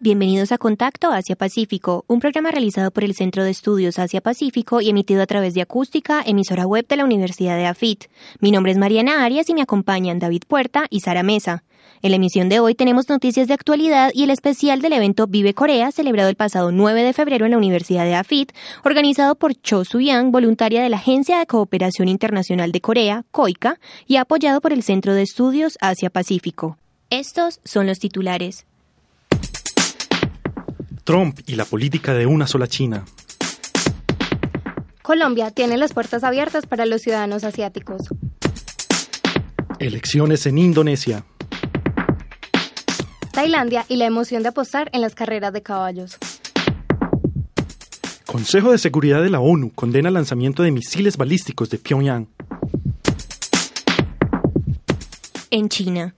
Bienvenidos a Contacto Asia-Pacífico, un programa realizado por el Centro de Estudios Asia-Pacífico y emitido a través de Acústica, emisora web de la Universidad de AFIT. Mi nombre es Mariana Arias y me acompañan David Puerta y Sara Mesa. En la emisión de hoy tenemos noticias de actualidad y el especial del evento Vive Corea, celebrado el pasado 9 de febrero en la Universidad de AFIT, organizado por Cho Soo-yang, voluntaria de la Agencia de Cooperación Internacional de Corea, COICA, y apoyado por el Centro de Estudios Asia-Pacífico. Estos son los titulares. Trump y la política de una sola China. Colombia tiene las puertas abiertas para los ciudadanos asiáticos. Elecciones en Indonesia. Tailandia y la emoción de apostar en las carreras de caballos. Consejo de Seguridad de la ONU condena el lanzamiento de misiles balísticos de Pyongyang. En China.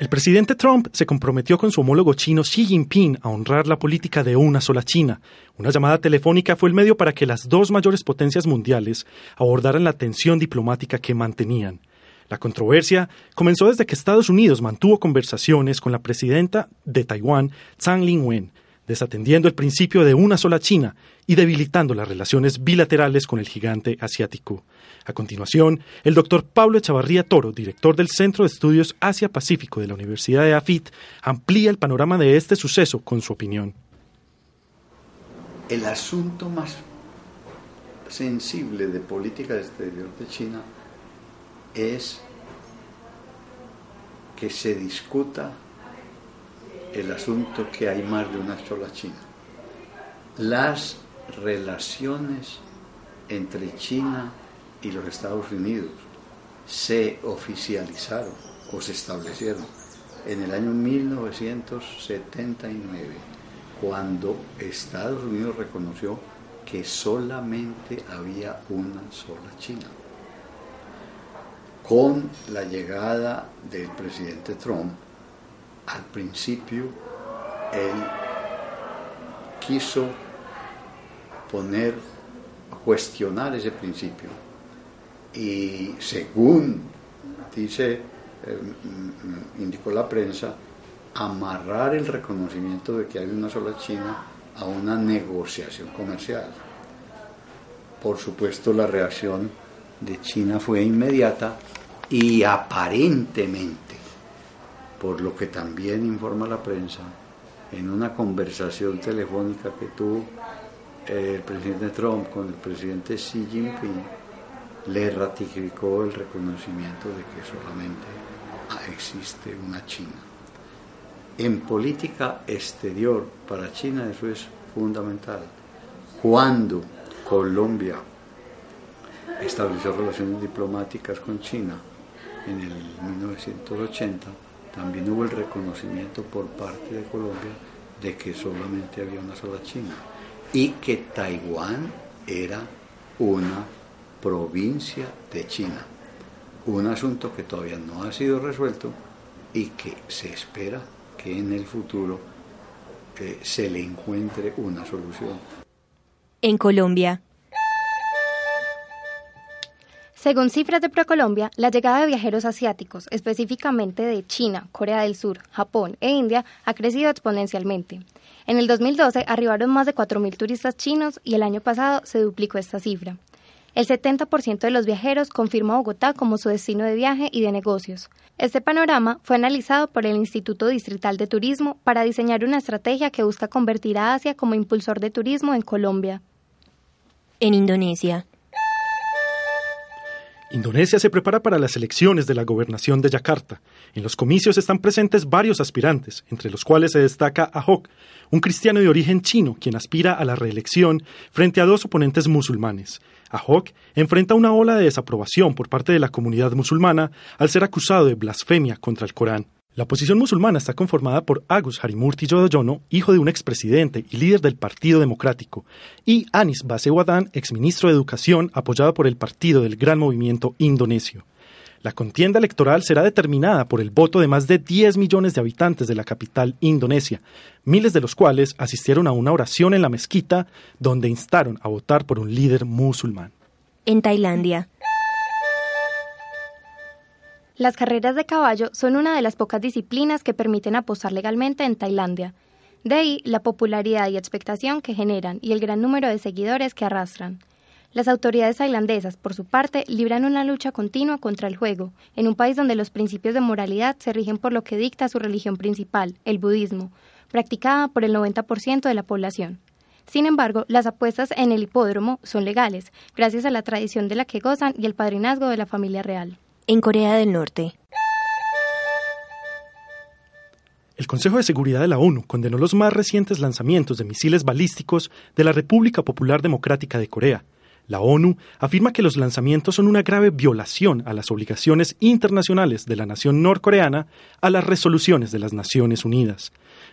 El presidente Trump se comprometió con su homólogo chino Xi Jinping a honrar la política de una sola China. Una llamada telefónica fue el medio para que las dos mayores potencias mundiales abordaran la tensión diplomática que mantenían. La controversia comenzó desde que Estados Unidos mantuvo conversaciones con la presidenta de Taiwán, Tsang Ing-wen, desatendiendo el principio de una sola China y debilitando las relaciones bilaterales con el gigante asiático. A continuación, el doctor Pablo Echavarría Toro, director del Centro de Estudios Asia-Pacífico de la Universidad de AFIT, amplía el panorama de este suceso con su opinión. El asunto más sensible de política exterior de China es que se discuta el asunto que hay más de una sola China. Las relaciones entre China y los Estados Unidos se oficializaron o se establecieron en el año 1979, cuando Estados Unidos reconoció que solamente había una sola China. Con la llegada del presidente Trump, al principio él quiso poner, cuestionar ese principio y según dice, eh, indicó la prensa, amarrar el reconocimiento de que hay una sola China a una negociación comercial. Por supuesto, la reacción de China fue inmediata y aparentemente, por lo que también informa la prensa, en una conversación telefónica que tuvo eh, el presidente Trump con el presidente Xi Jinping, le ratificó el reconocimiento de que solamente existe una China. En política exterior para China eso es fundamental. Cuando Colombia estableció relaciones diplomáticas con China en el 1980, también hubo el reconocimiento por parte de Colombia de que solamente había una sola China y que Taiwán era una provincia de China. Un asunto que todavía no ha sido resuelto y que se espera que en el futuro eh, se le encuentre una solución. En Colombia. Según cifras de ProColombia, la llegada de viajeros asiáticos, específicamente de China, Corea del Sur, Japón e India, ha crecido exponencialmente. En el 2012 arribaron más de 4.000 turistas chinos y el año pasado se duplicó esta cifra. El 70% de los viajeros confirma Bogotá como su destino de viaje y de negocios. Este panorama fue analizado por el Instituto Distrital de Turismo para diseñar una estrategia que busca convertir a Asia como impulsor de turismo en Colombia. En Indonesia. Indonesia se prepara para las elecciones de la gobernación de Yakarta. En los comicios están presentes varios aspirantes, entre los cuales se destaca Ahok, un cristiano de origen chino quien aspira a la reelección frente a dos oponentes musulmanes. Ahok enfrenta una ola de desaprobación por parte de la comunidad musulmana al ser acusado de blasfemia contra el Corán. La oposición musulmana está conformada por Agus Harimurti Yudhoyono, hijo de un expresidente y líder del Partido Democrático, y Anis Basewadan, exministro de Educación, apoyado por el Partido del Gran Movimiento Indonesio. La contienda electoral será determinada por el voto de más de 10 millones de habitantes de la capital indonesia, miles de los cuales asistieron a una oración en la mezquita donde instaron a votar por un líder musulmán. En Tailandia, Las carreras de caballo son una de las pocas disciplinas que permiten apostar legalmente en Tailandia. De ahí la popularidad y expectación que generan y el gran número de seguidores que arrastran. Las autoridades tailandesas, por su parte, libran una lucha continua contra el juego, en un país donde los principios de moralidad se rigen por lo que dicta su religión principal, el budismo, practicada por el 90% de la población. Sin embargo, las apuestas en el hipódromo son legales, gracias a la tradición de la que gozan y el padrinazgo de la familia real. En Corea del Norte. El Consejo de Seguridad de la ONU condenó los más recientes lanzamientos de misiles balísticos de la República Popular Democrática de Corea. La ONU afirma que los lanzamientos son una grave violación a las obligaciones internacionales de la nación norcoreana a las resoluciones de las Naciones Unidas.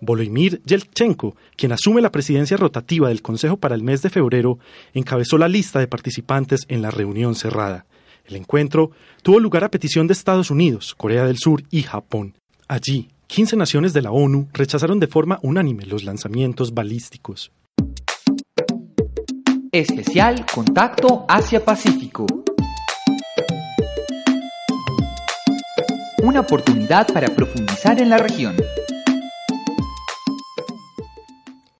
Volodymyr Yelchenko, quien asume la presidencia rotativa del Consejo para el mes de febrero, encabezó la lista de participantes en la reunión cerrada. El encuentro tuvo lugar a petición de Estados Unidos, Corea del Sur y Japón. Allí, 15 naciones de la ONU rechazaron de forma unánime los lanzamientos balísticos. Especial Contacto Asia-Pacífico. Una oportunidad para profundizar en la región.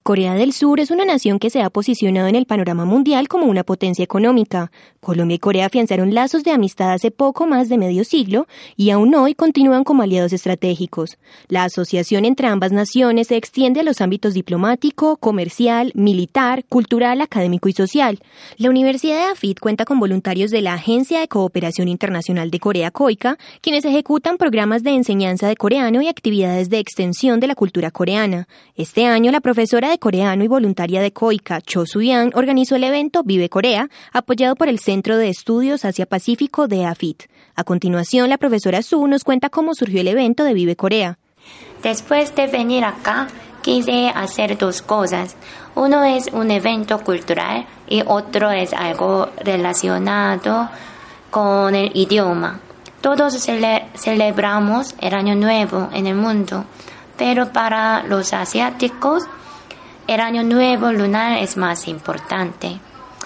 Corea del Sur es una nación que se ha posicionado en el panorama mundial como una potencia económica. Colombia y Corea afianzaron lazos de amistad hace poco más de medio siglo y aún hoy continúan como aliados estratégicos. La asociación entre ambas naciones se extiende a los ámbitos diplomático, comercial, militar, cultural, académico y social. La Universidad de AFIT cuenta con voluntarios de la Agencia de Cooperación Internacional de Corea COICA, quienes ejecutan programas de enseñanza de coreano y actividades de extensión de la cultura coreana. Este año la profesora de coreano y voluntaria de COICA, Cho Soo-yang, organizó el evento Vive Corea, apoyado por el Centro de Estudios Asia-Pacífico de AFIT. A continuación, la profesora Su nos cuenta cómo surgió el evento de Vive Corea. Después de venir acá, quise hacer dos cosas. Uno es un evento cultural y otro es algo relacionado con el idioma. Todos cele- celebramos el Año Nuevo en el mundo, pero para los asiáticos el Año Nuevo lunar es más importante.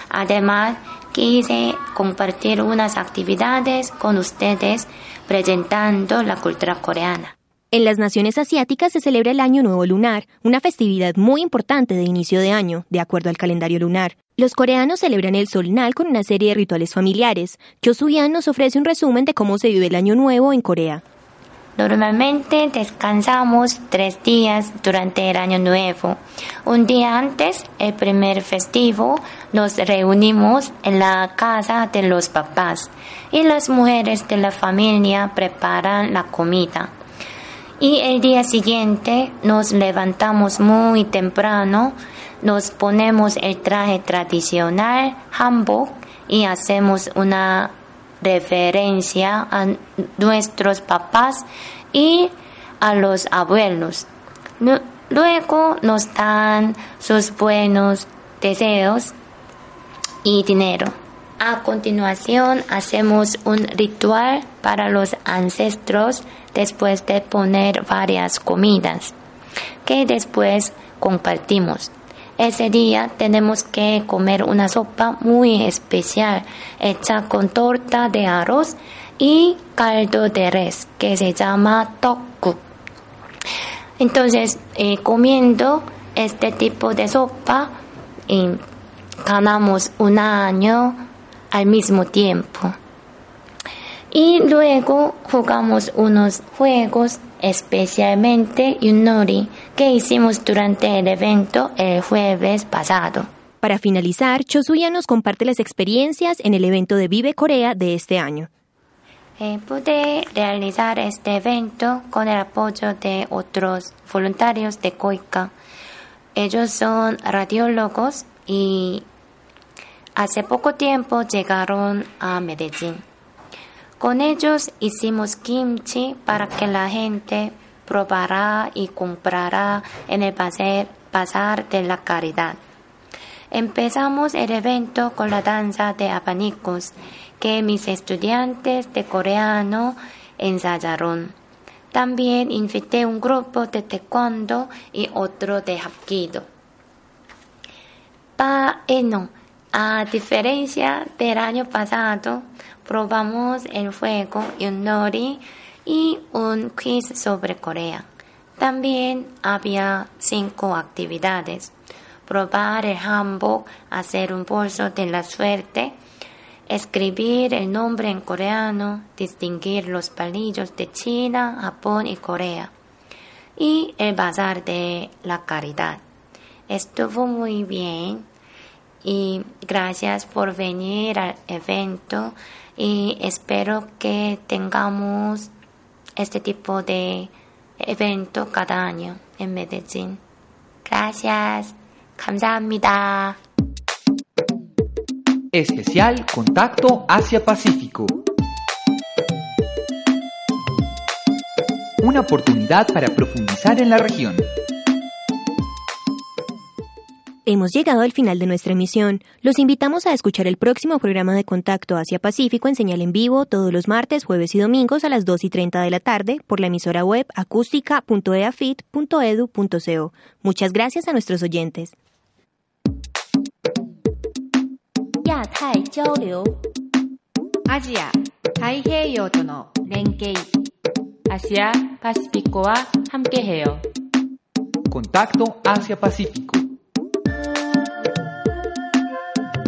Además, quise compartir unas actividades con ustedes presentando la cultura coreana. En las naciones asiáticas se celebra el Año Nuevo Lunar, una festividad muy importante de inicio de año, de acuerdo al calendario lunar. Los coreanos celebran el Solnal con una serie de rituales familiares. Soo-yan nos ofrece un resumen de cómo se vive el Año Nuevo en Corea. Normalmente descansamos tres días durante el año nuevo. Un día antes, el primer festivo, nos reunimos en la casa de los papás y las mujeres de la familia preparan la comida. Y el día siguiente nos levantamos muy temprano, nos ponemos el traje tradicional, hanbok, y hacemos una referencia a nuestros papás y a los abuelos. Luego nos dan sus buenos deseos y dinero. A continuación hacemos un ritual para los ancestros después de poner varias comidas que después compartimos. Ese día tenemos que comer una sopa muy especial hecha con torta de arroz y caldo de res que se llama tteokguk. Entonces, eh, comiendo este tipo de sopa, ganamos un año al mismo tiempo. Y luego jugamos unos juegos, especialmente Yunori, que hicimos durante el evento el jueves pasado. Para finalizar, Cho Soo-yan nos comparte las experiencias en el evento de Vive Corea de este año. Eh, pude realizar este evento con el apoyo de otros voluntarios de COICA. Ellos son radiólogos y hace poco tiempo llegaron a Medellín. Con ellos hicimos kimchi para que la gente probara y comprara en el bazar de la caridad. Empezamos el evento con la danza de abanicos que mis estudiantes de coreano ensayaron. También invité un grupo de taekwondo y otro de hapkido. Bueno, a diferencia del año pasado, probamos el fuego y un nori y un quiz sobre Corea. También había cinco actividades probar el hanbok, hacer un bolso de la suerte, escribir el nombre en coreano, distinguir los palillos de China, Japón y Corea, y el bazar de la caridad. Estuvo muy bien y gracias por venir al evento y espero que tengamos este tipo de evento cada año en Medellín. Gracias. 감사합니다. Especial Contacto Asia-Pacífico. Una oportunidad para profundizar en la región. Hemos llegado al final de nuestra emisión. Los invitamos a escuchar el próximo programa de Contacto Asia-Pacífico en señal en vivo todos los martes, jueves y domingos a las 2 y 30 de la tarde por la emisora web acústica.eafit.edu.co. Muchas gracias a nuestros oyentes. 亚太交流アジア太平洋との連携アシアパシフィコは 함께해요 Contacto Asia-Pacífico.